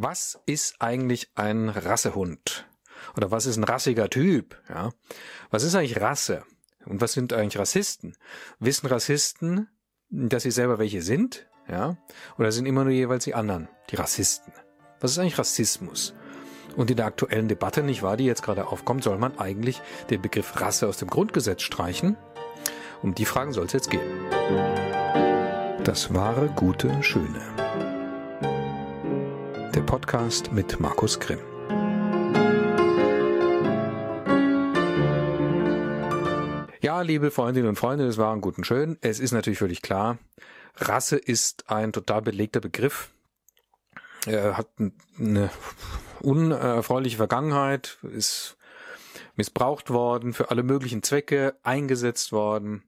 Was ist eigentlich ein Rassehund? Oder was ist ein rassiger Typ? Ja. Was ist eigentlich Rasse? Und was sind eigentlich Rassisten? Wissen Rassisten, dass sie selber welche sind? Ja. Oder sind immer nur jeweils die anderen, die Rassisten? Was ist eigentlich Rassismus? Und in der aktuellen Debatte, nicht wahr, die jetzt gerade aufkommt, soll man eigentlich den Begriff Rasse aus dem Grundgesetz streichen? Um die Fragen soll es jetzt gehen. Das wahre, gute, schöne. Der Podcast mit Markus Grimm. Ja, liebe Freundinnen und Freunde, das war ein guten schön. Es ist natürlich völlig klar, Rasse ist ein total belegter Begriff. Er hat eine unerfreuliche Vergangenheit, ist missbraucht worden, für alle möglichen Zwecke eingesetzt worden,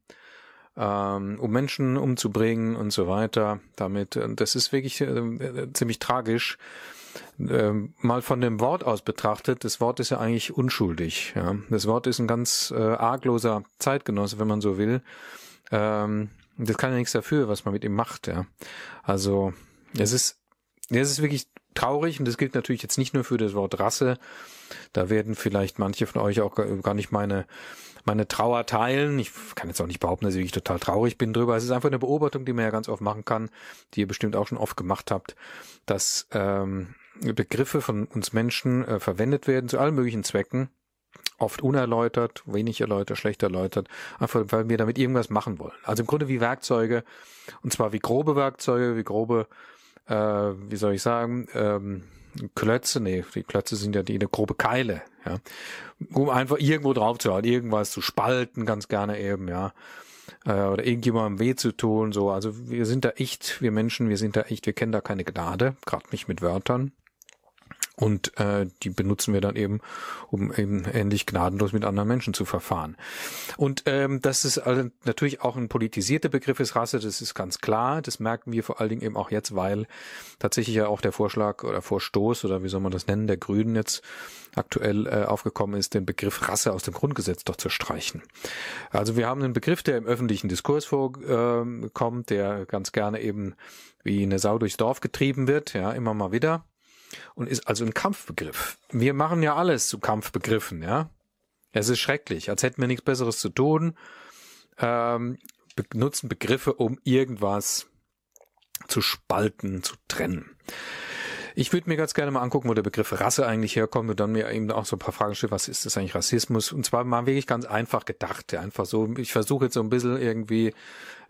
um Menschen umzubringen und so weiter. Damit, das ist wirklich äh, ziemlich tragisch. Ähm, mal von dem Wort aus betrachtet, das Wort ist ja eigentlich unschuldig. Ja? Das Wort ist ein ganz äh, argloser Zeitgenosse, wenn man so will. Ähm, das kann ja nichts dafür, was man mit ihm macht. Ja? Also es ist es ist wirklich traurig und das gilt natürlich jetzt nicht nur für das Wort Rasse. Da werden vielleicht manche von euch auch gar nicht meine meine Trauer teilen. Ich kann jetzt auch nicht behaupten, dass ich total traurig bin drüber. Es ist einfach eine Beobachtung, die man ja ganz oft machen kann, die ihr bestimmt auch schon oft gemacht habt, dass ähm, Begriffe von uns Menschen äh, verwendet werden zu allen möglichen Zwecken, oft unerläutert, wenig erläutert, schlecht erläutert, einfach weil wir damit irgendwas machen wollen. Also im Grunde wie Werkzeuge, und zwar wie grobe Werkzeuge, wie grobe äh, wie soll ich sagen, ähm, Klötze, nee, die Klötze sind ja die eine grobe Keile, ja, um einfach irgendwo drauf zu hauen, irgendwas zu spalten, ganz gerne eben, ja, äh, oder irgendjemandem weh zu tun, so, also wir sind da echt, wir Menschen, wir sind da echt, wir kennen da keine Gnade, gerade nicht mit Wörtern, und äh, die benutzen wir dann eben, um eben ähnlich gnadenlos mit anderen Menschen zu verfahren. Und ähm, das ist also natürlich auch ein politisierter Begriff ist Rasse, das ist ganz klar. Das merken wir vor allen Dingen eben auch jetzt, weil tatsächlich ja auch der Vorschlag oder Vorstoß oder wie soll man das nennen, der Grünen jetzt aktuell äh, aufgekommen ist, den Begriff Rasse aus dem Grundgesetz doch zu streichen. Also wir haben einen Begriff, der im öffentlichen Diskurs vorkommt, äh, der ganz gerne eben wie eine Sau durchs Dorf getrieben wird, ja, immer mal wieder und ist also ein Kampfbegriff. Wir machen ja alles zu Kampfbegriffen, ja. Es ist schrecklich, als hätten wir nichts Besseres zu tun, ähm, benutzen Begriffe, um irgendwas zu spalten, zu trennen. Ich würde mir ganz gerne mal angucken, wo der Begriff Rasse eigentlich herkommt und dann mir eben auch so ein paar Fragen stellen, was ist das eigentlich Rassismus? Und zwar mal wirklich ganz einfach gedacht, einfach so, ich versuche jetzt so ein bisschen irgendwie,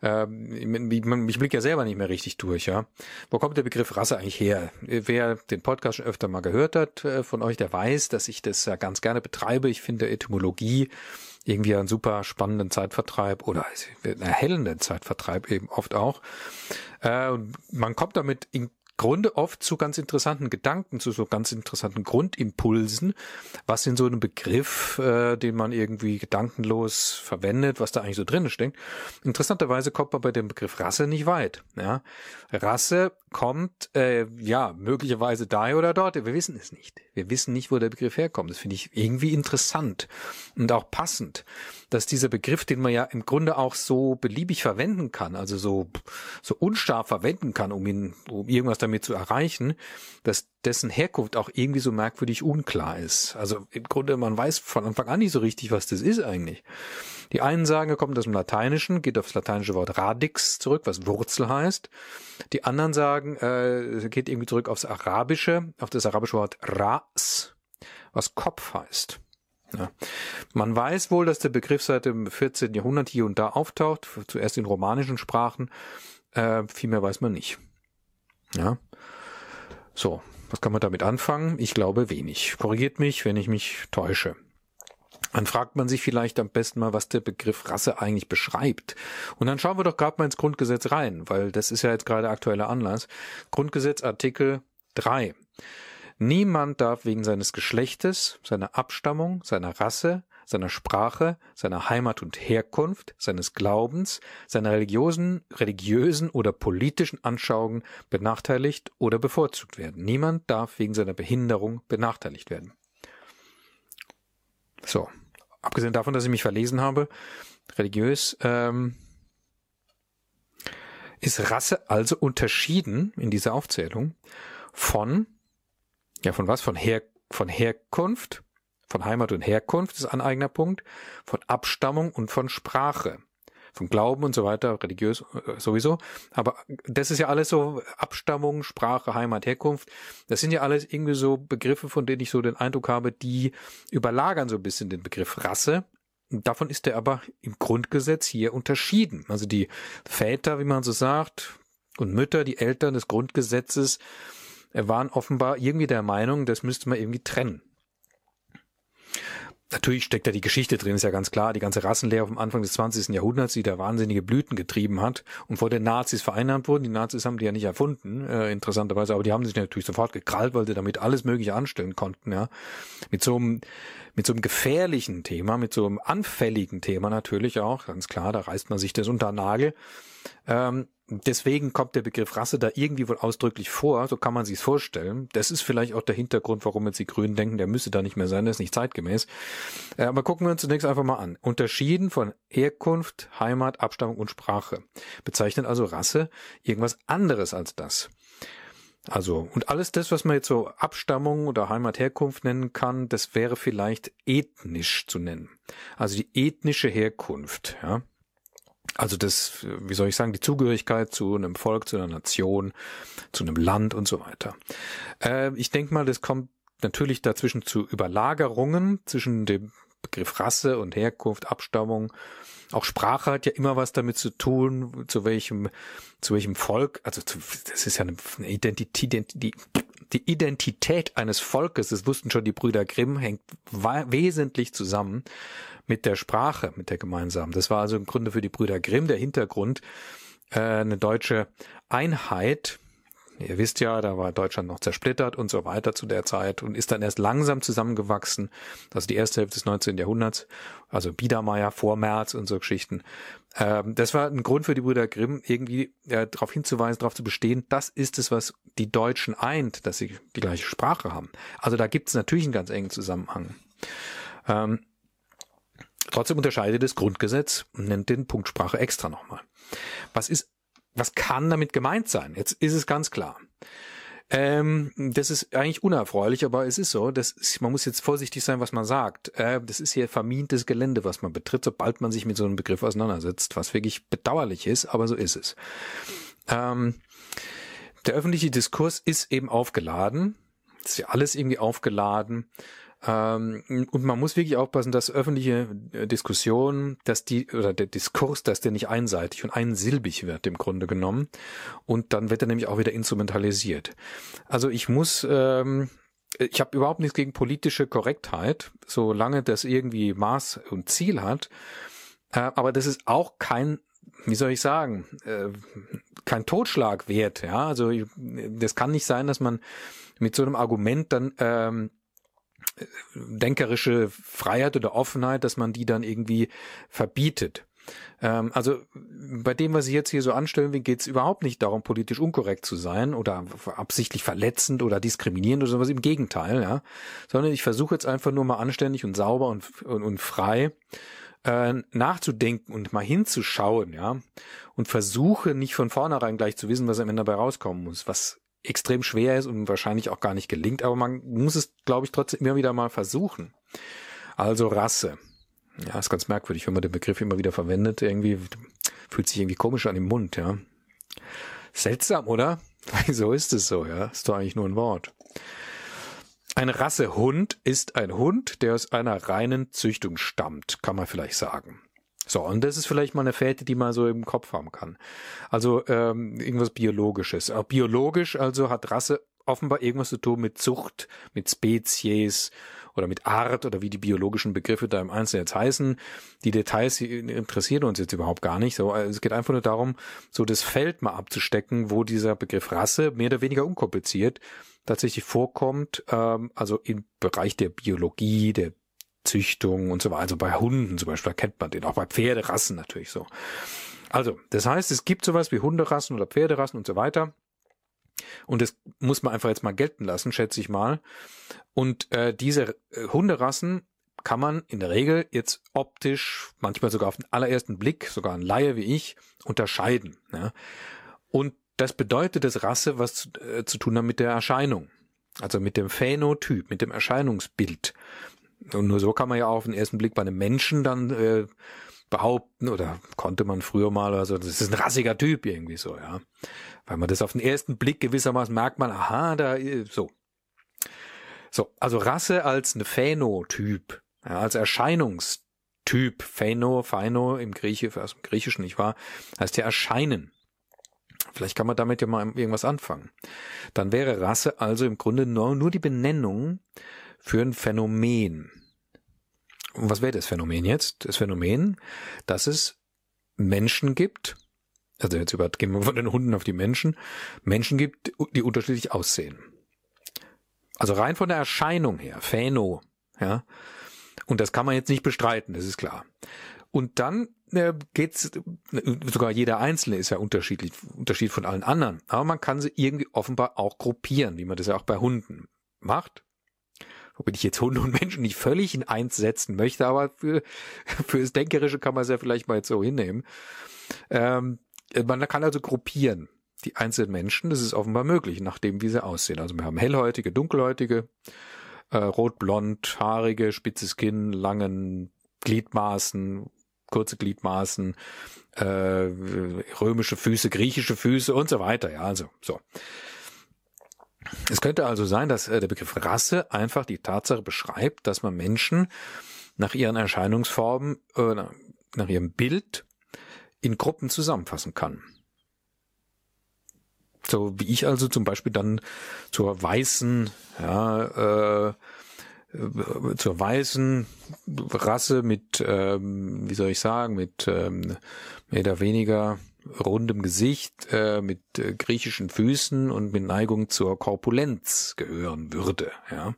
äh, ich blicke ja selber nicht mehr richtig durch, ja. Wo kommt der Begriff Rasse eigentlich her? Wer den Podcast schon öfter mal gehört hat äh, von euch, der weiß, dass ich das ja ganz gerne betreibe. Ich finde Etymologie irgendwie einen super spannenden Zeitvertreib oder erhellenden Zeitvertreib eben oft auch. Äh, man kommt damit in Grunde oft zu ganz interessanten Gedanken, zu so ganz interessanten Grundimpulsen. Was in so einem Begriff, äh, den man irgendwie gedankenlos verwendet, was da eigentlich so drin steckt. Interessanterweise kommt man bei dem Begriff Rasse nicht weit. Ja? Rasse kommt, äh, ja, möglicherweise daher oder dort. Wir wissen es nicht. Wir wissen nicht, wo der Begriff herkommt. Das finde ich irgendwie interessant und auch passend dass dieser Begriff, den man ja im Grunde auch so beliebig verwenden kann, also so, so unscharf verwenden kann, um ihn, um irgendwas damit zu erreichen, dass dessen Herkunft auch irgendwie so merkwürdig unklar ist. Also im Grunde, man weiß von Anfang an nicht so richtig, was das ist eigentlich. Die einen sagen, er kommt aus dem Lateinischen, geht aufs lateinische Wort radix zurück, was Wurzel heißt. Die anderen sagen, äh, geht irgendwie zurück aufs Arabische, auf das arabische Wort ras, was Kopf heißt. Ja. Man weiß wohl, dass der Begriff seit dem 14. Jahrhundert hier und da auftaucht, zuerst in romanischen Sprachen. Äh, viel mehr weiß man nicht. Ja. So, was kann man damit anfangen? Ich glaube wenig. Korrigiert mich, wenn ich mich täusche. Dann fragt man sich vielleicht am besten mal, was der Begriff Rasse eigentlich beschreibt. Und dann schauen wir doch gerade mal ins Grundgesetz rein, weil das ist ja jetzt gerade aktueller Anlass. Grundgesetz Artikel 3. Niemand darf wegen seines Geschlechtes, seiner Abstammung, seiner Rasse, seiner Sprache, seiner Heimat und Herkunft, seines Glaubens, seiner religiösen, religiösen oder politischen Anschauungen benachteiligt oder bevorzugt werden. Niemand darf wegen seiner Behinderung benachteiligt werden. So, abgesehen davon, dass ich mich verlesen habe, religiös, ähm, ist Rasse also unterschieden in dieser Aufzählung von Ja, von was? Von, Her von Herkunft, von Heimat und Herkunft ist ein eigener Punkt, von Abstammung und von Sprache von Glauben und so weiter, religiös äh, sowieso. Aber das ist ja alles so Abstammung, Sprache, Heimat, Herkunft. Das sind ja alles irgendwie so Begriffe, von denen ich so den Eindruck habe, die überlagern so ein bisschen den Begriff Rasse. Davon ist er aber im Grundgesetz hier unterschieden. Also die Väter, wie man so sagt, und Mütter, die Eltern des Grundgesetzes, äh, waren offenbar irgendwie der Meinung, das müsste man irgendwie trennen. Natürlich steckt da die Geschichte drin, ist ja ganz klar. Die ganze Rassenlehre vom Anfang des 20. Jahrhunderts, die da wahnsinnige Blüten getrieben hat und vor den Nazis vereinnahmt wurden. Die Nazis haben die ja nicht erfunden, äh, interessanterweise, aber die haben sich natürlich sofort gekrallt, weil sie damit alles Mögliche anstellen konnten, ja. Mit so einem, mit so einem gefährlichen Thema, mit so einem anfälligen Thema natürlich auch, ganz klar, da reißt man sich das unter Nagel. Ähm, deswegen kommt der Begriff Rasse da irgendwie wohl ausdrücklich vor, so kann man sich's vorstellen. Das ist vielleicht auch der Hintergrund, warum jetzt die Grünen denken, der müsse da nicht mehr sein, der ist nicht zeitgemäß. Äh, aber gucken wir uns zunächst einfach mal an. Unterschieden von Herkunft, Heimat, Abstammung und Sprache. Bezeichnet also Rasse irgendwas anderes als das. Also, und alles das, was man jetzt so Abstammung oder Heimatherkunft nennen kann, das wäre vielleicht ethnisch zu nennen. Also die ethnische Herkunft, ja. Also das, wie soll ich sagen, die Zugehörigkeit zu einem Volk, zu einer Nation, zu einem Land und so weiter. Äh, ich denke mal, das kommt natürlich dazwischen zu Überlagerungen zwischen dem Begriff Rasse und Herkunft, Abstammung. Auch Sprache hat ja immer was damit zu tun, zu welchem, zu welchem Volk, also zu, das ist ja eine, Identität, die, die Identität eines Volkes, das wussten schon die Brüder Grimm, hängt wesentlich zusammen mit der Sprache, mit der gemeinsamen. Das war also im Grunde für die Brüder Grimm der Hintergrund, äh, eine deutsche Einheit. Ihr wisst ja, da war Deutschland noch zersplittert und so weiter zu der Zeit und ist dann erst langsam zusammengewachsen. Also die erste Hälfte des 19. Jahrhunderts, also Biedermeier, Vormärz und so Geschichten. Ähm, das war ein Grund für die Brüder Grimm, irgendwie äh, darauf hinzuweisen, darauf zu bestehen, das ist es, was die Deutschen eint, dass sie die gleiche Sprache haben. Also da gibt es natürlich einen ganz engen Zusammenhang. Ähm, Trotzdem unterscheidet das Grundgesetz und nennt den Punktsprache extra nochmal. Was ist, was kann damit gemeint sein? Jetzt ist es ganz klar. Ähm, das ist eigentlich unerfreulich, aber es ist so, das ist, man muss jetzt vorsichtig sein, was man sagt. Äh, das ist hier vermintes Gelände, was man betritt, sobald man sich mit so einem Begriff auseinandersetzt, was wirklich bedauerlich ist, aber so ist es. Ähm, der öffentliche Diskurs ist eben aufgeladen. Ist ja alles irgendwie aufgeladen und man muss wirklich aufpassen, dass öffentliche äh, Diskussion, dass die, oder der Diskurs, dass der nicht einseitig und einsilbig wird im Grunde genommen. Und dann wird er nämlich auch wieder instrumentalisiert. Also ich muss, ähm, ich habe überhaupt nichts gegen politische Korrektheit, solange das irgendwie Maß und Ziel hat. Äh, aber das ist auch kein, wie soll ich sagen, äh, kein Totschlag wert. Ja, also das kann nicht sein, dass man mit so einem Argument dann ähm, denkerische Freiheit oder Offenheit, dass man die dann irgendwie verbietet. Ähm, also bei dem, was ich jetzt hier so anstellen geht es überhaupt nicht darum, politisch unkorrekt zu sein oder absichtlich verletzend oder diskriminierend oder sowas. Im Gegenteil, ja. Sondern ich versuche jetzt einfach nur mal anständig und sauber und, und, und frei äh, nachzudenken und mal hinzuschauen, ja. Und versuche nicht von vornherein gleich zu wissen, was am Ende dabei rauskommen muss, was extrem schwer ist und wahrscheinlich auch gar nicht gelingt, aber man muss es, glaube ich, trotzdem immer wieder mal versuchen. Also Rasse. Ja, ist ganz merkwürdig, wenn man den Begriff immer wieder verwendet. Irgendwie fühlt sich irgendwie komisch an im Mund, ja. Seltsam, oder? Wieso ist es so, ja? Ist doch eigentlich nur ein Wort. Eine Rasse Hund ist ein Hund, der aus einer reinen Züchtung stammt, kann man vielleicht sagen. So, und das ist vielleicht mal eine Fährte, die man so im Kopf haben kann. Also ähm, irgendwas Biologisches. Auch biologisch also hat Rasse offenbar irgendwas zu tun mit Zucht, mit Spezies oder mit Art oder wie die biologischen Begriffe da im Einzelnen jetzt heißen. Die Details interessieren uns jetzt überhaupt gar nicht. So, also es geht einfach nur darum, so das Feld mal abzustecken, wo dieser Begriff Rasse mehr oder weniger unkompliziert tatsächlich vorkommt, ähm, also im Bereich der Biologie, der Züchtung und so weiter. Also bei Hunden zum Beispiel kennt man den, auch bei Pferderassen natürlich so. Also, das heißt, es gibt sowas wie Hunderassen oder Pferderassen und so weiter. Und das muss man einfach jetzt mal gelten lassen, schätze ich mal. Und äh, diese äh, Hunderassen kann man in der Regel jetzt optisch, manchmal sogar auf den allerersten Blick, sogar ein Laie wie ich, unterscheiden. Ja? Und das bedeutet, dass Rasse was zu, äh, zu tun hat mit der Erscheinung. Also mit dem Phänotyp, mit dem Erscheinungsbild. Und nur so kann man ja auf den ersten Blick bei einem Menschen dann äh, behaupten oder konnte man früher mal, also das ist ein rassiger Typ irgendwie so, ja. Weil man das auf den ersten Blick gewissermaßen merkt man, aha, da, so. So, also Rasse als eine Phänotyp, ja, als Erscheinungstyp, Phäno, Phäno im Grieche, aus dem Griechischen, nicht wahr, heißt ja erscheinen. Vielleicht kann man damit ja mal irgendwas anfangen. Dann wäre Rasse also im Grunde nur, nur die Benennung für ein Phänomen. Und was wäre das Phänomen jetzt? Das Phänomen, dass es Menschen gibt, also jetzt übergehen wir von den Hunden auf die Menschen, Menschen gibt, die unterschiedlich aussehen. Also rein von der Erscheinung her, Phäno, ja. Und das kann man jetzt nicht bestreiten, das ist klar. Und dann äh, geht's, sogar jeder Einzelne ist ja unterschiedlich, Unterschied von allen anderen. Aber man kann sie irgendwie offenbar auch gruppieren, wie man das ja auch bei Hunden macht womit ich jetzt Hunde und Menschen nicht völlig in eins setzen möchte, aber für, für das Denkerische kann man es ja vielleicht mal jetzt so hinnehmen. Ähm, man kann also gruppieren die einzelnen Menschen, das ist offenbar möglich, nachdem wie sie aussehen. Also wir haben hellhäutige, dunkelhäutige, äh, rot-blond, haarige, spitzes Kinn, langen Gliedmaßen, kurze Gliedmaßen, äh, römische Füße, griechische Füße und so weiter. Ja, also so. Es könnte also sein, dass äh, der Begriff Rasse einfach die Tatsache beschreibt, dass man Menschen nach ihren Erscheinungsformen, äh, nach ihrem Bild in Gruppen zusammenfassen kann. So wie ich also zum Beispiel dann zur weißen, ja, äh, zur weißen Rasse mit, ähm, wie soll ich sagen, mit ähm, mehr oder weniger rundem Gesicht, äh, mit äh, griechischen Füßen und mit Neigung zur Korpulenz gehören würde. Ja.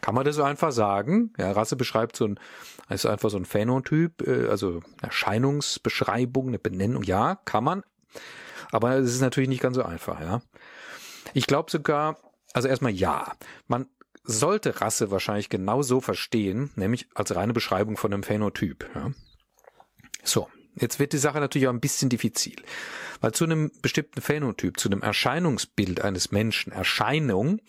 Kann man das so einfach sagen? Ja, Rasse beschreibt so ein, ist einfach so ein Phänotyp, äh, also Erscheinungsbeschreibung, eine Benennung. Ja, kann man. Aber es ist natürlich nicht ganz so einfach, ja. Ich glaube sogar, also erstmal ja. Man sollte Rasse wahrscheinlich genau so verstehen, nämlich als reine Beschreibung von einem Phänotyp. Ja. So, Jetzt wird die Sache natürlich auch ein bisschen diffizil, weil zu einem bestimmten Phänotyp, zu einem Erscheinungsbild eines Menschen, Erscheinung,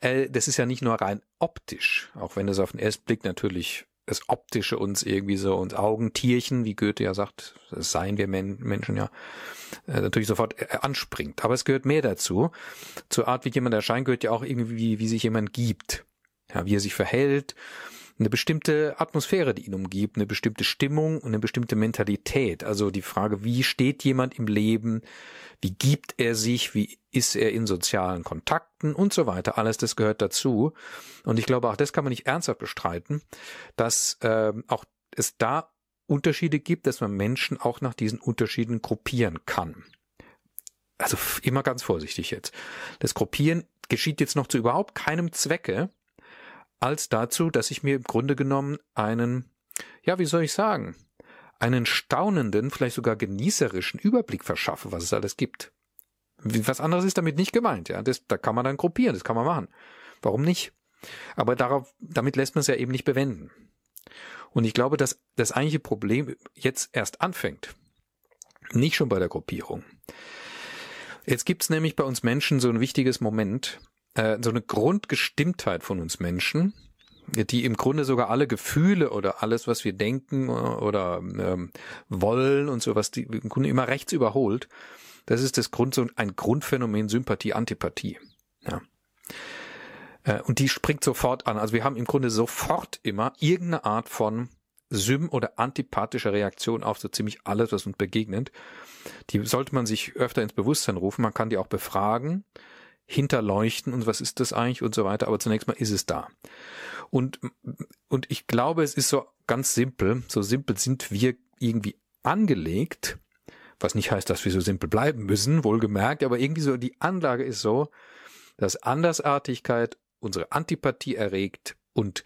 äh, das ist ja nicht nur rein optisch, auch wenn es auf den ersten Blick natürlich das Optische uns irgendwie so uns Augentierchen, wie Goethe ja sagt, das seien wir Men Menschen ja, äh, natürlich sofort äh, anspringt. Aber es gehört mehr dazu. Zur Art, wie jemand erscheint, gehört ja auch irgendwie, wie sich jemand gibt. Ja, wie er sich verhält, eine bestimmte Atmosphäre, die ihn umgibt, eine bestimmte Stimmung und eine bestimmte Mentalität. Also die Frage, wie steht jemand im Leben, wie gibt er sich, wie ist er in sozialen Kontakten und so weiter. Alles das gehört dazu. Und ich glaube, auch das kann man nicht ernsthaft bestreiten, dass äh, auch es da Unterschiede gibt, dass man Menschen auch nach diesen Unterschieden gruppieren kann. Also immer ganz vorsichtig jetzt. Das Gruppieren geschieht jetzt noch zu überhaupt keinem Zwecke, als dazu, dass ich mir im Grunde genommen einen, ja, wie soll ich sagen, einen staunenden, vielleicht sogar genießerischen Überblick verschaffe, was es alles gibt. Was anderes ist damit nicht gemeint, ja. Das, da kann man dann gruppieren, das kann man machen. Warum nicht? Aber darauf, damit lässt man es ja eben nicht bewenden. Und ich glaube, dass das eigentliche Problem jetzt erst anfängt. Nicht schon bei der Gruppierung. Jetzt gibt's nämlich bei uns Menschen so ein wichtiges Moment, äh, so eine Grundgestimmtheit von uns Menschen, die im Grunde sogar alle Gefühle oder alles, was wir denken oder ähm, wollen und sowas, die im Grunde immer rechts überholt. Das ist das Grund, so ein Grundphänomen Sympathie, Antipathie. Ja. Äh, und die springt sofort an. Also wir haben im Grunde sofort immer irgendeine Art von Sym- oder antipathischer Reaktion auf so ziemlich alles, was uns begegnet. Die sollte man sich öfter ins Bewusstsein rufen. Man kann die auch befragen hinterleuchten und was ist das eigentlich und so weiter. Aber zunächst mal ist es da. Und, und ich glaube, es ist so ganz simpel. So simpel sind wir irgendwie angelegt. Was nicht heißt, dass wir so simpel bleiben müssen, wohlgemerkt. Aber irgendwie so die Anlage ist so, dass Andersartigkeit unsere Antipathie erregt und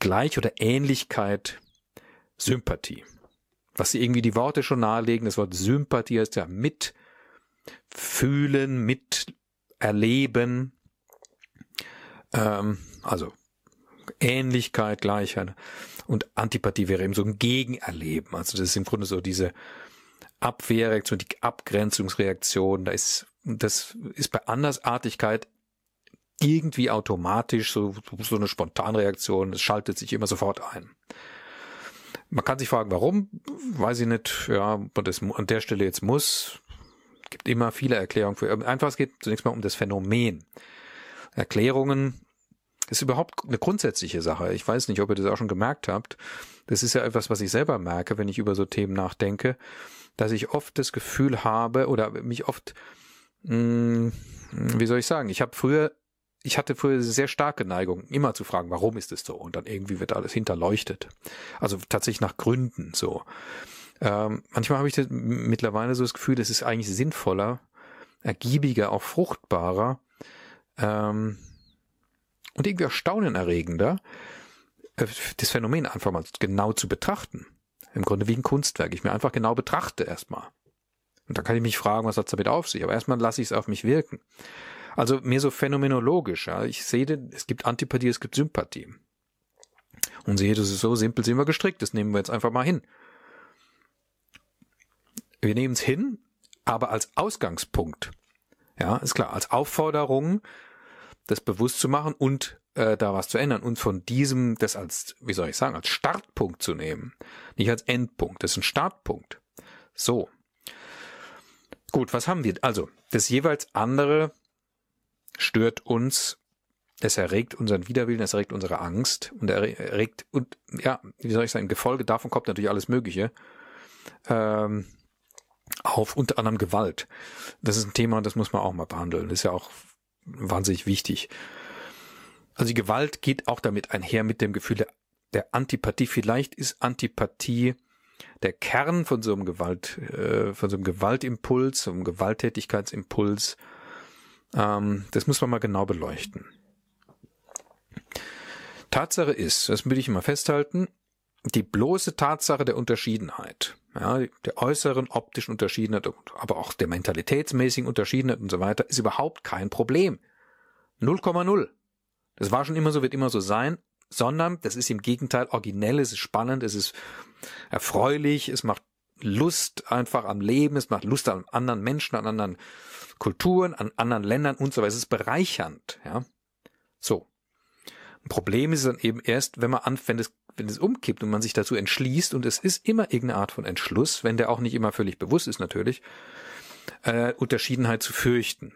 Gleich- oder Ähnlichkeit Sympathie. Was sie irgendwie die Worte schon nahelegen, das Wort Sympathie heißt ja mit fühlen, mit erleben, ähm, also Ähnlichkeit, Gleichheit und Antipathie wäre eben so ein Gegenerleben. Also das ist im Grunde so diese Abwehrreaktion, die Abgrenzungsreaktion. Da ist, das ist bei Andersartigkeit irgendwie automatisch, so, so eine Spontanreaktion, es schaltet sich immer sofort ein. Man kann sich fragen, warum, weiß ich nicht, ja, und das an der Stelle jetzt muss, gibt immer viele Erklärungen für, einfach es geht zunächst mal um das Phänomen. Erklärungen ist überhaupt eine grundsätzliche Sache. Ich weiß nicht, ob ihr das auch schon gemerkt habt. Das ist ja etwas, was ich selber merke, wenn ich über so Themen nachdenke, dass ich oft das Gefühl habe oder mich oft, mh, hm, wie soll ich sagen, ich habe früher ich hatte früher sehr starke Neigung, immer zu fragen, warum ist es so? Und dann irgendwie wird alles hinterleuchtet. Also tatsächlich nach Gründen so. Ähm, manchmal habe ich das mittlerweile so das Gefühl, es ist eigentlich sinnvoller, ergiebiger, auch fruchtbarer ähm, und irgendwie erstaunenerregender, äh, das Phänomen einfach mal genau zu betrachten. Im Grunde wie ein Kunstwerk. Ich mir einfach genau betrachte erstmal. Und dann kann ich mich fragen, was hat damit auf sich? Aber erstmal lasse ich es auf mich wirken. Also mehr so phänomenologisch. Ja. Ich sehe, es gibt Antipathie, es gibt Sympathie. Und sehe, das ist so simpel sind wir gestrickt. Das nehmen wir jetzt einfach mal hin. Wir nehmen es hin, aber als Ausgangspunkt. Ja, ist klar, als Aufforderung, das bewusst zu machen und äh, da was zu ändern und von diesem, das als, wie soll ich sagen, als Startpunkt zu nehmen, nicht als Endpunkt, das ist ein Startpunkt. So. Gut, was haben wir? Also, das jeweils andere stört uns, es erregt unseren Widerwillen, es erregt unsere Angst und erregt, und ja, wie soll ich sagen, im Gefolge davon kommt natürlich alles Mögliche. Ähm, auf unter anderem Gewalt. Das ist ein Thema, das muss man auch mal behandeln. Das ist ja auch wahnsinnig wichtig. Also die Gewalt geht auch damit einher mit dem Gefühl der, der Antipathie. Vielleicht ist Antipathie der Kern von so einem Gewalt, äh, von so einem Gewaltimpuls, so einem Gewalttätigkeitsimpuls, ähm, das muss man mal genau beleuchten. Tatsache ist, das will ich immer festhalten, die bloße Tatsache der Unterschiedenheit, ja, der äußeren optischen Unterschiedenheit, aber auch der mentalitätsmäßigen Unterschiedenheit und so weiter, ist überhaupt kein Problem. 0,0. Das war schon immer so, wird immer so sein, sondern das ist im Gegenteil originell, es ist spannend, es ist erfreulich, es macht Lust einfach am Leben, es macht Lust an anderen Menschen, an anderen Kulturen, an anderen Ländern und so weiter. Es ist bereichernd, ja. So. Ein Problem ist dann eben erst, wenn man anfängt, es, wenn es umkippt und man sich dazu entschließt, und es ist immer irgendeine Art von Entschluss, wenn der auch nicht immer völlig bewusst ist natürlich, äh, Unterschiedenheit zu fürchten.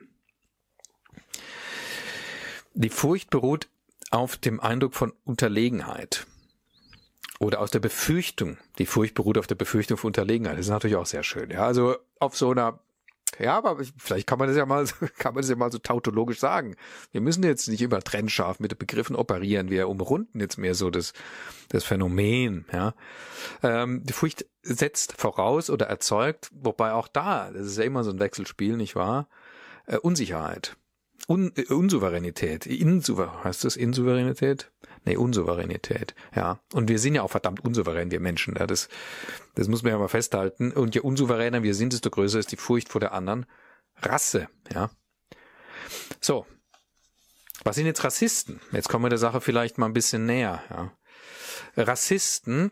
Die Furcht beruht auf dem Eindruck von Unterlegenheit oder aus der Befürchtung. Die Furcht beruht auf der Befürchtung von Unterlegenheit. Das ist natürlich auch sehr schön. Ja, also auf so einer ja, aber vielleicht kann man das ja mal, kann man das ja mal so tautologisch sagen. Wir müssen jetzt nicht immer trennscharf mit Begriffen operieren. Wir umrunden jetzt mehr so das, das Phänomen, ja. Ähm, die Furcht setzt voraus oder erzeugt, wobei auch da, das ist ja immer so ein Wechselspiel, nicht wahr? Äh, Unsicherheit. Un äh, Unsouveränität. Insouver heißt das Insouveränität? Nee, Unsouveränität. Ja. Und wir sind ja auch verdammt unsouverän, wir Menschen. Ja. Das, das muss man ja mal festhalten. Und je unsouveräner wir sind, desto größer ist die Furcht vor der anderen Rasse. Ja. So. Was sind jetzt Rassisten? Jetzt kommen wir der Sache vielleicht mal ein bisschen näher. Ja. Rassisten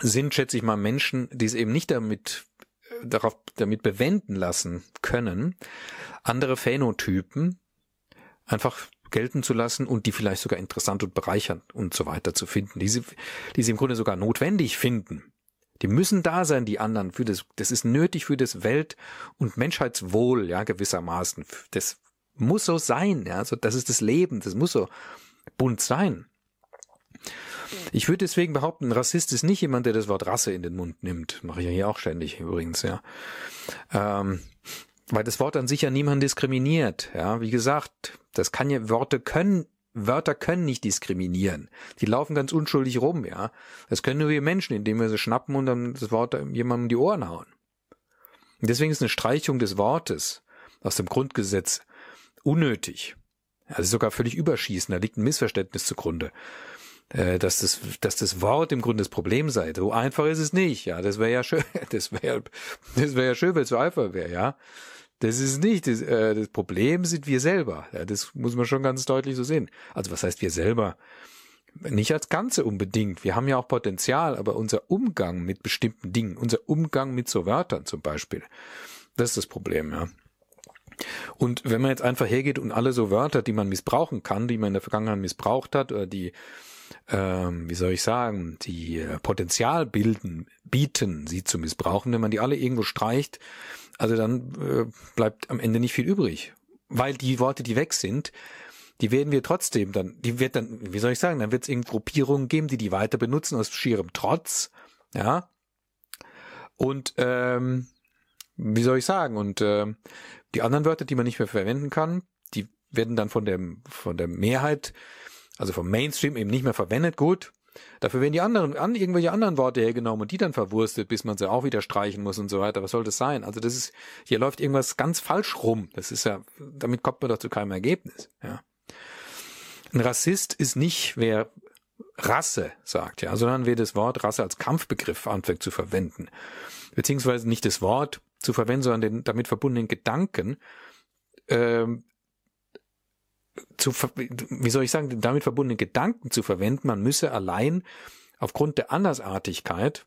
sind, schätze ich mal, Menschen, die es eben nicht damit äh, darauf damit bewenden lassen können, andere Phänotypen einfach gelten zu lassen und die vielleicht sogar interessant und bereichernd und so weiter zu finden, die sie, die sie im Grunde sogar notwendig finden. Die müssen da sein, die anderen, für das, das ist nötig für das Welt- und Menschheitswohl, ja, gewissermaßen. Das muss so sein, ja, so, das ist das Leben, das muss so bunt sein. Ich würde deswegen behaupten, ein Rassist ist nicht jemand, der das Wort Rasse in den Mund nimmt. Mache ich ja hier auch ständig übrigens, ja. Ähm, weil das Wort an sich ja niemand diskriminiert. Ja, wie gesagt, das kann ja, Worte können, Wörter können nicht diskriminieren. Die laufen ganz unschuldig rum, ja. Das können nur wir Menschen, indem wir sie schnappen und dann das Wort jemandem die Ohren hauen. Und deswegen ist eine Streichung des Wortes aus dem Grundgesetz unnötig. Also sogar völlig überschießen, da liegt ein Missverständnis zugrunde. Äh, dass das, dass das Wort im Grunde das Problem sei. So einfach ist es nicht, ja. Das wäre ja schön, das wäre, das wäre ja schön, wenn es so einfach wäre, ja. Das ist nicht das, äh, das Problem sind wir selber. Ja, das muss man schon ganz deutlich so sehen. Also was heißt wir selber? Nicht als Ganze unbedingt. Wir haben ja auch Potenzial, aber unser Umgang mit bestimmten Dingen, unser Umgang mit so Wörtern zum Beispiel, das ist das Problem, ja. Und wenn man jetzt einfach hergeht und alle so Wörter, die man missbrauchen kann, die man in der Vergangenheit missbraucht hat, oder die, ähm, wie soll ich sagen, die äh, Potenzial bilden, bieten, sie zu missbrauchen, wenn man die alle irgendwo streicht, also dann äh, bleibt am Ende nicht viel übrig. Weil die Worte, die weg sind, die werden wir trotzdem dann, die wird dann, wie soll ich sagen, dann wird es irgendeine Gruppierungen geben, die die weiter benutzen aus schierem Trotz, ja. Und ähm, wie soll ich sagen? Und äh, die anderen Wörter, die man nicht mehr verwenden kann, die werden dann von der von der Mehrheit, also vom Mainstream eben nicht mehr verwendet. Gut, Dafür werden die anderen, an, irgendwelche anderen Worte hergenommen und die dann verwurstet, bis man sie auch wieder streichen muss und so weiter. Was soll das sein? Also das ist, hier läuft irgendwas ganz falsch rum. Das ist ja, damit kommt man doch zu keinem Ergebnis, ja. Ein Rassist ist nicht, wer Rasse sagt, ja, sondern wer das Wort Rasse als Kampfbegriff anfängt zu verwenden. Beziehungsweise nicht das Wort zu verwenden, sondern den damit verbundenen Gedanken, ähm, zu, wie soll ich sagen, damit verbundenen Gedanken zu verwenden, man müsse allein aufgrund der Andersartigkeit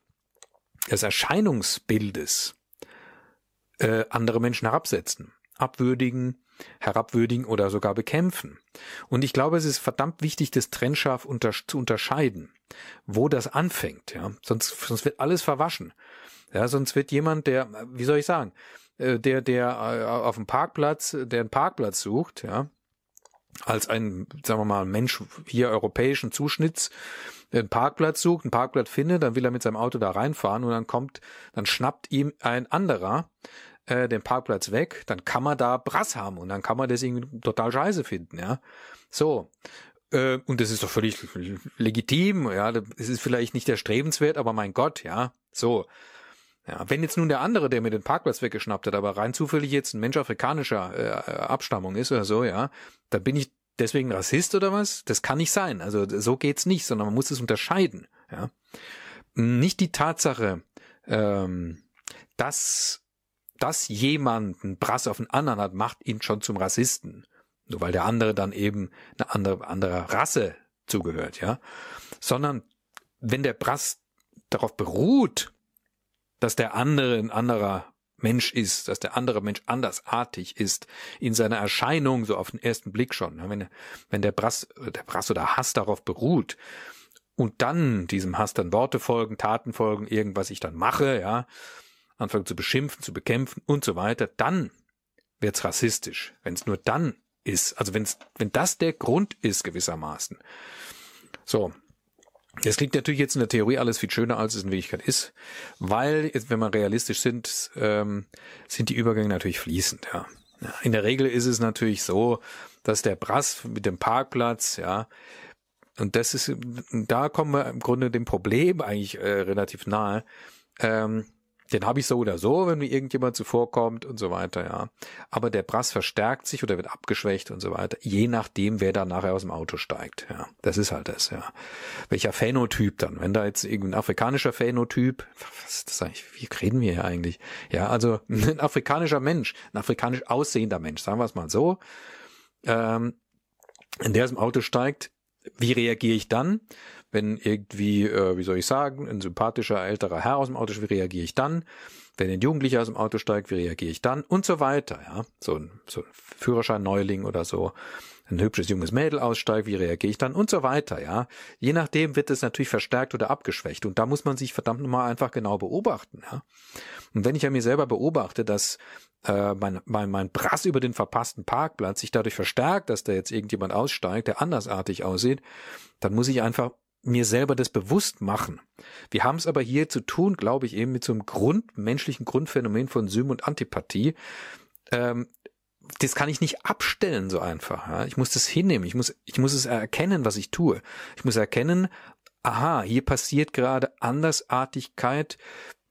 des Erscheinungsbildes äh, andere Menschen herabsetzen, abwürdigen, herabwürdigen oder sogar bekämpfen. Und ich glaube, es ist verdammt wichtig, das trennscharf unter, zu unterscheiden, wo das anfängt. Ja, sonst, sonst wird alles verwaschen. Ja, sonst wird jemand, der, wie soll ich sagen, äh, der, der äh, auf dem Parkplatz, der einen Parkplatz sucht, ja, als ein, sagen wir mal, Mensch hier europäischen Zuschnitts einen Parkplatz sucht, einen Parkplatz findet, dann will er mit seinem Auto da reinfahren und dann kommt, dann schnappt ihm ein anderer äh, den Parkplatz weg, dann kann man da Brass haben und dann kann man das irgendwie total scheiße finden, ja. So. Äh, und das ist doch völlig legitim, ja. Es ist vielleicht nicht erstrebenswert, aber mein Gott, ja. So. Ja, wenn jetzt nun der andere, der mir den Parkplatz weggeschnappt hat, aber rein zufällig jetzt ein Mensch afrikanischer äh, Abstammung ist oder so, ja, dann bin ich deswegen Rassist oder was? Das kann nicht sein. Also so geht's nicht, sondern man muss es unterscheiden. Ja, nicht die Tatsache, ähm, dass dass jemand einen Brass auf einen anderen hat, macht ihn schon zum Rassisten. Nur weil der andere dann eben eine andere, andere Rasse zugehört, ja. Sondern wenn der Brass darauf beruht, dass der andere ein anderer Mensch ist, dass der andere Mensch andersartig ist, in seiner Erscheinung, so auf den ersten Blick schon. Wenn, wenn der Brass, der Brass oder Hass darauf beruht und dann diesem Hass dann Worte folgen, Taten folgen, irgendwas ich dann mache, ja, anfangen zu beschimpfen, zu bekämpfen und so weiter, dann wird's rassistisch. Wenn es nur dann ist, also wenn's, wenn das der Grund ist gewissermaßen. So, es klingt natürlich jetzt in der Theorie alles viel schöner, als es in Wirklichkeit ist, weil, wenn man realistisch sind, ähm, sind die Übergänge natürlich fließend. Ja. In der Regel ist es natürlich so, dass der Brass mit dem Parkplatz, ja, und das ist, da kommen wir im Grunde dem Problem eigentlich äh, relativ nahe. Ähm, den habe ich so oder so, wenn mir irgendjemand zuvorkommt und so weiter, ja. Aber der Brass verstärkt sich oder wird abgeschwächt und so weiter, je nachdem, wer da nachher aus dem Auto steigt, ja. Das ist halt das, ja. Welcher Phänotyp dann? Wenn da jetzt irgendein afrikanischer Phänotyp, was ist das eigentlich, wie reden wir hier eigentlich? Ja, also ein afrikanischer Mensch, ein afrikanisch aussehender Mensch, sagen wir es mal so, ähm, in der aus dem Auto steigt, wie reagiere ich dann? Wenn irgendwie, äh, wie soll ich sagen, ein sympathischer älterer Herr aus dem Auto steigt, wie reagiere ich dann? Wenn ein Jugendlicher aus dem Auto steigt, wie reagiere ich dann? Und so weiter, ja. So ein, so ein Führerschein-Neuling oder so. Ein hübsches junges Mädel aussteigt, wie reagiere ich dann? Und so weiter, ja. Je nachdem wird es natürlich verstärkt oder abgeschwächt. Und da muss man sich verdammt nochmal einfach genau beobachten, ja. Und wenn ich ja mir selber beobachte, dass äh, mein, mein, mein Brass über den verpassten Parkplatz sich dadurch verstärkt, dass da jetzt irgendjemand aussteigt, der andersartig aussieht, dann muss ich einfach mir selber das bewusst machen. Wir haben es aber hier zu tun, glaube ich, eben mit so einem grundmenschlichen Grundphänomen von Sym und Antipathie. Ähm, das kann ich nicht abstellen so einfach. Ja? Ich muss das hinnehmen. Ich muss, ich muss es erkennen, was ich tue. Ich muss erkennen, aha, hier passiert gerade Andersartigkeit,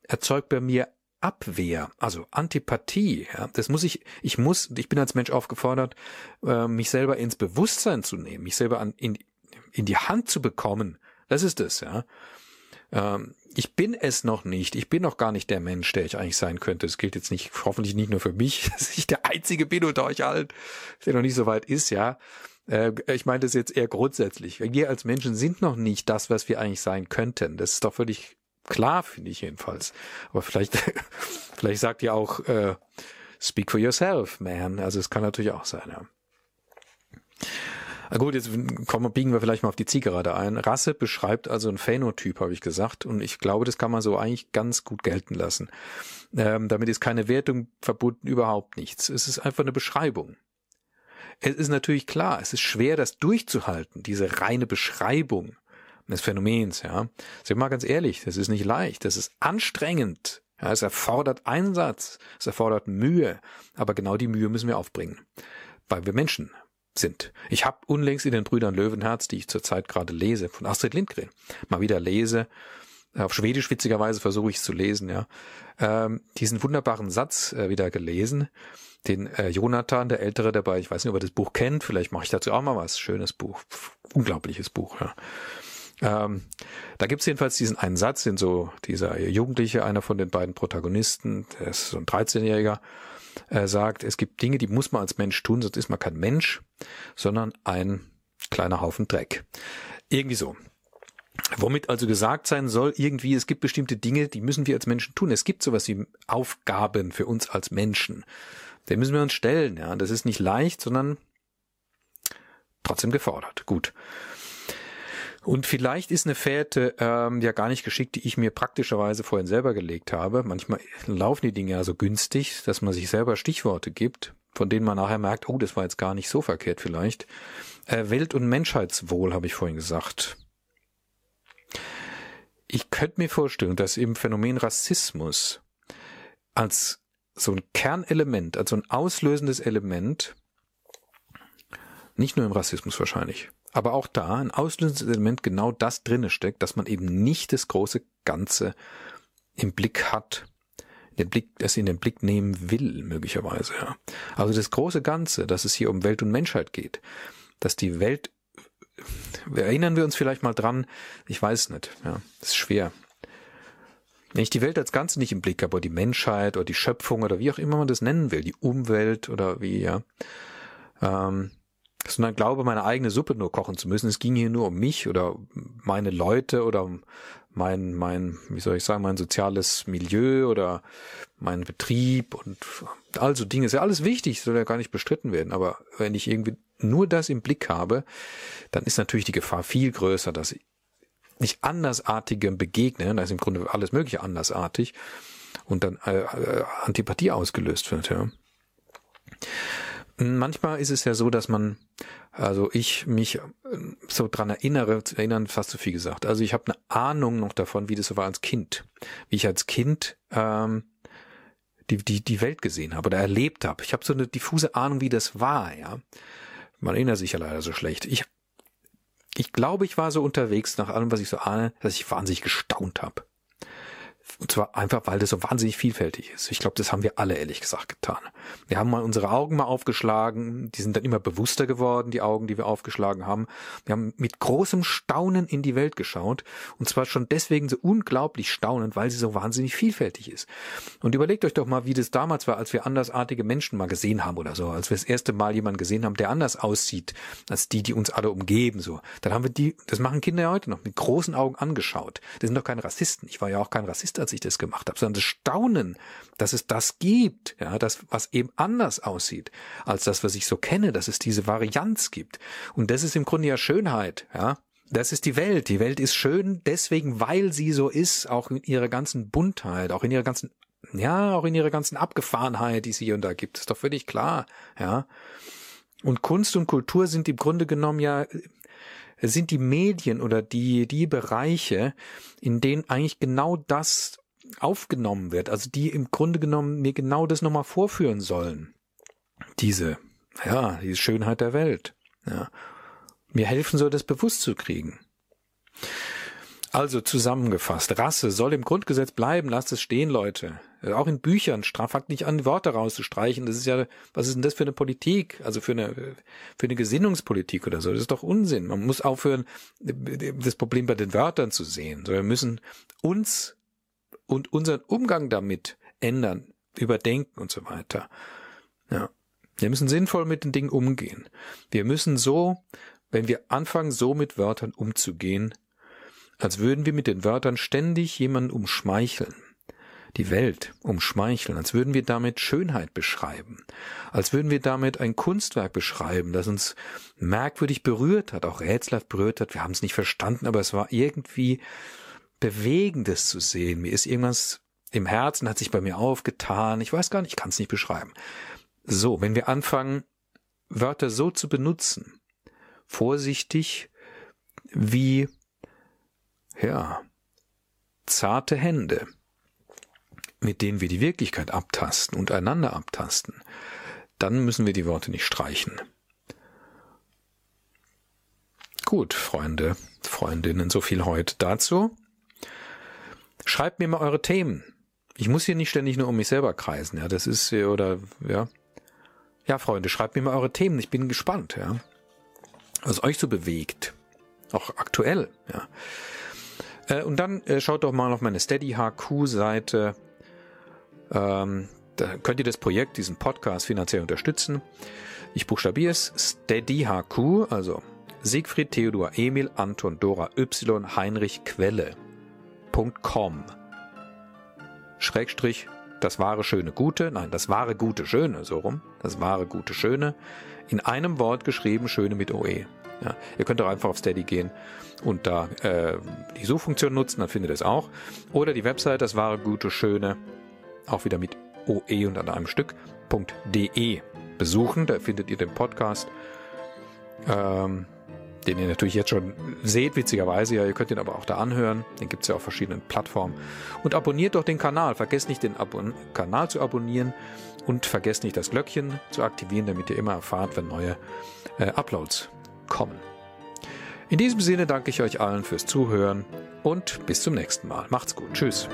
erzeugt bei mir Abwehr, also Antipathie. Ja? Das muss ich, ich muss, ich bin als Mensch aufgefordert, äh, mich selber ins Bewusstsein zu nehmen, mich selber an, in, in die Hand zu bekommen, das ist es, ja. Ähm, ich bin es noch nicht. Ich bin noch gar nicht der Mensch, der ich eigentlich sein könnte. Es gilt jetzt nicht, hoffentlich nicht nur für mich, dass ich der Einzige bin unter euch allen, der noch nicht so weit ist, ja. Äh, ich meine das jetzt eher grundsätzlich. Wir als Menschen sind noch nicht das, was wir eigentlich sein könnten. Das ist doch völlig klar, finde ich jedenfalls. Aber vielleicht, vielleicht sagt ihr auch, äh, speak for yourself, man. Also es kann natürlich auch sein, ja. Na gut, jetzt kommen, biegen wir vielleicht mal auf die Zielgerade ein. Rasse beschreibt also ein Phänotyp, habe ich gesagt. Und ich glaube, das kann man so eigentlich ganz gut gelten lassen. Ähm, damit ist keine Wertung verbunden, überhaupt nichts. Es ist einfach eine Beschreibung. Es ist natürlich klar, es ist schwer, das durchzuhalten, diese reine Beschreibung des Phänomens, ja. Sag mal ganz ehrlich, das ist nicht leicht, das ist anstrengend. Ja, es erfordert Einsatz, es erfordert Mühe, aber genau die Mühe müssen wir aufbringen, weil wir Menschen sind. Ich habe unlängst in den Brüdern Löwenherz, die ich zurzeit gerade lese, von Astrid Lindgren, mal wieder lese, auf Schwedisch witzigerweise versuche ich es zu lesen, ja, ähm, diesen wunderbaren Satz äh, wieder gelesen, den äh, Jonathan, der Ältere dabei, ich weiß nicht, ob er das Buch kennt, vielleicht mache ich dazu auch mal was, schönes Buch, unglaubliches Buch, ja. Ähm, da gibt's jedenfalls diesen einen Satz, den so dieser Jugendliche, einer von den beiden Protagonisten, der ist so ein 13-Jähriger, äh, sagt, es gibt Dinge, die muss man als Mensch tun, sonst ist man kein Mensch, sondern ein kleiner Haufen Dreck. Irgendwie so. Womit also gesagt sein soll, irgendwie, es gibt bestimmte Dinge, die müssen wir als Menschen tun. Es gibt sowas wie Aufgaben für uns als Menschen. Den müssen wir uns stellen, ja. Das ist nicht leicht, sondern trotzdem gefordert. Gut. Und vielleicht ist eine Fährte ähm, ja gar nicht geschickt, die ich mir praktischerweise vorhin selber gelegt habe. Manchmal laufen die Dinge ja so günstig, dass man sich selber Stichworte gibt, von denen man nachher merkt, oh, das war jetzt gar nicht so verkehrt vielleicht. Äh, Welt- und Menschheitswohl habe ich vorhin gesagt. Ich könnte mir vorstellen, dass im Phänomen Rassismus als so ein Kernelement, als so ein auslösendes Element, nicht nur im Rassismus wahrscheinlich, aber auch da ein auslösendes Element genau das drinne steckt, dass man eben nicht das große Ganze im Blick hat, den Blick, das in den Blick nehmen will, möglicherweise, ja. Also das große Ganze, dass es hier um Welt und Menschheit geht, dass die Welt, erinnern wir uns vielleicht mal dran, ich weiß nicht, ja, ist schwer. Wenn ich die Welt als Ganze nicht im Blick habe, oder die Menschheit oder die Schöpfung oder wie auch immer man das nennen will, die Umwelt oder wie, ja, ähm, sondern glaube, meine eigene Suppe nur kochen zu müssen. Es ging hier nur um mich oder meine Leute oder mein, mein, wie soll ich sagen, mein soziales Milieu oder mein Betrieb und also Dinge. Ist ja alles wichtig, soll ja gar nicht bestritten werden. Aber wenn ich irgendwie nur das im Blick habe, dann ist natürlich die Gefahr viel größer, dass ich andersartigem begegne. Da ist im Grunde alles Mögliche andersartig und dann äh, äh, Antipathie ausgelöst wird. Ja. Manchmal ist es ja so, dass man, also ich mich äh, so dran erinnere, zu erinnern fast zu viel gesagt. Also ich habe eine Ahnung noch davon, wie das so war als Kind, wie ich als Kind ähm, die die die Welt gesehen habe oder erlebt habe. Ich habe so eine diffuse Ahnung, wie das war. Ja, man erinnert sich ja leider so schlecht. Ich ich glaube, ich war so unterwegs nach allem, was ich so ahne, dass ich wahnsinnig gestaunt habe. Und zwar einfach, weil das so wahnsinnig vielfältig ist. Ich glaube, das haben wir alle ehrlich gesagt getan. Wir haben mal unsere Augen mal aufgeschlagen, die sind dann immer bewusster geworden, die Augen, die wir aufgeschlagen haben. Wir haben mit großem Staunen in die Welt geschaut und zwar schon deswegen so unglaublich staunend, weil sie so wahnsinnig vielfältig ist. Und überlegt euch doch mal, wie das damals war, als wir andersartige Menschen mal gesehen haben oder so, als wir das erste Mal jemanden gesehen haben, der anders aussieht als die, die uns alle umgeben, so. Dann haben wir die, das machen Kinder ja heute noch, mit großen Augen angeschaut. Das sind doch keine Rassisten. Ich war ja auch kein Rassist als ich das gemacht habe, sondern das Staunen, dass es das gibt, ja, das, was eben anders aussieht als das, was ich so kenne, dass es diese Varianz gibt. Und das ist im Grunde ja Schönheit, ja. Das ist die Welt. Die Welt ist schön deswegen, weil sie so ist, auch in ihrer ganzen Buntheit, auch in ihrer ganzen, ja, auch in ihrer ganzen Abgefahrenheit, die sie hier und da gibt. Ist doch völlig klar, ja. Und Kunst und Kultur sind im Grunde genommen ja sind die Medien oder die, die Bereiche, in denen eigentlich genau das aufgenommen wird, also die im Grunde genommen mir genau das nochmal vorführen sollen. Diese, ja, diese Schönheit der Welt. Ja. Mir helfen soll, das bewusst zu kriegen. Also zusammengefasst, Rasse soll im Grundgesetz bleiben, lasst es stehen, Leute. Äh, auch in Büchern, fangt nicht an, Worte rauszustreichen. Das ist ja, was ist denn das für eine Politik? Also für eine, für eine Gesinnungspolitik oder so. Das ist doch Unsinn. Man muss aufhören, das Problem bei den Wörtern zu sehen. wir müssen uns und unseren Umgang damit ändern, überdenken und so weiter. Ja. Wir müssen sinnvoll mit den Dingen umgehen. Wir müssen so, wenn wir anfangen, so mit Wörtern umzugehen, als würden wir mit den Wörtern ständig jemanden umschmeicheln, die Welt umschmeicheln, als würden wir damit Schönheit beschreiben, als würden wir damit ein Kunstwerk beschreiben, das uns merkwürdig berührt hat, auch rätselhaft berührt hat. Wir haben es nicht verstanden, aber es war irgendwie Bewegendes zu sehen. Mir ist irgendwas im Herzen, hat sich bei mir aufgetan. Ich weiß gar nicht, ich kann es nicht beschreiben. So, wenn wir anfangen, Wörter so zu benutzen, vorsichtig wie, ja, zarte Hände, mit denen wir die Wirklichkeit abtasten und einander abtasten, dann müssen wir die Worte nicht streichen. Gut, Freunde, Freundinnen, so viel heute dazu. Schreibt mir mal eure Themen. Ich muss hier nicht ständig nur um mich selber kreisen, ja, das ist, oder, ja. Ja, Freunde, schreibt mir mal eure Themen, ich bin gespannt, ja. Was euch so bewegt. Auch aktuell, ja. Äh, und dann äh, schaut doch mal auf meine Steady HQ Seite. Ähm, da könnt ihr das Projekt, diesen Podcast finanziell unterstützen. Ich buchstabiere es Steady HQ, also Siegfried Theodor Emil Anton Dora Y Heinrich Quelle.com Schrägstrich das wahre schöne gute, nein, das wahre gute schöne, so rum, das wahre gute schöne, in einem Wort geschrieben, schöne mit OE. Ja, ihr könnt auch einfach auf Steady gehen und da äh, die Suchfunktion nutzen, dann findet ihr es auch. Oder die Website, das wahre gute schöne, auch wieder mit OE und an einem Stück.de besuchen. Da findet ihr den Podcast. Ähm, den ihr natürlich jetzt schon seht, witzigerweise. Ja, ihr könnt ihn aber auch da anhören. Den gibt es ja auf verschiedenen Plattformen. Und abonniert doch den Kanal. Vergesst nicht, den Abon Kanal zu abonnieren und vergesst nicht, das Glöckchen zu aktivieren, damit ihr immer erfahrt, wenn neue äh, Uploads kommen. In diesem Sinne danke ich euch allen fürs Zuhören und bis zum nächsten Mal. Macht's gut. Tschüss.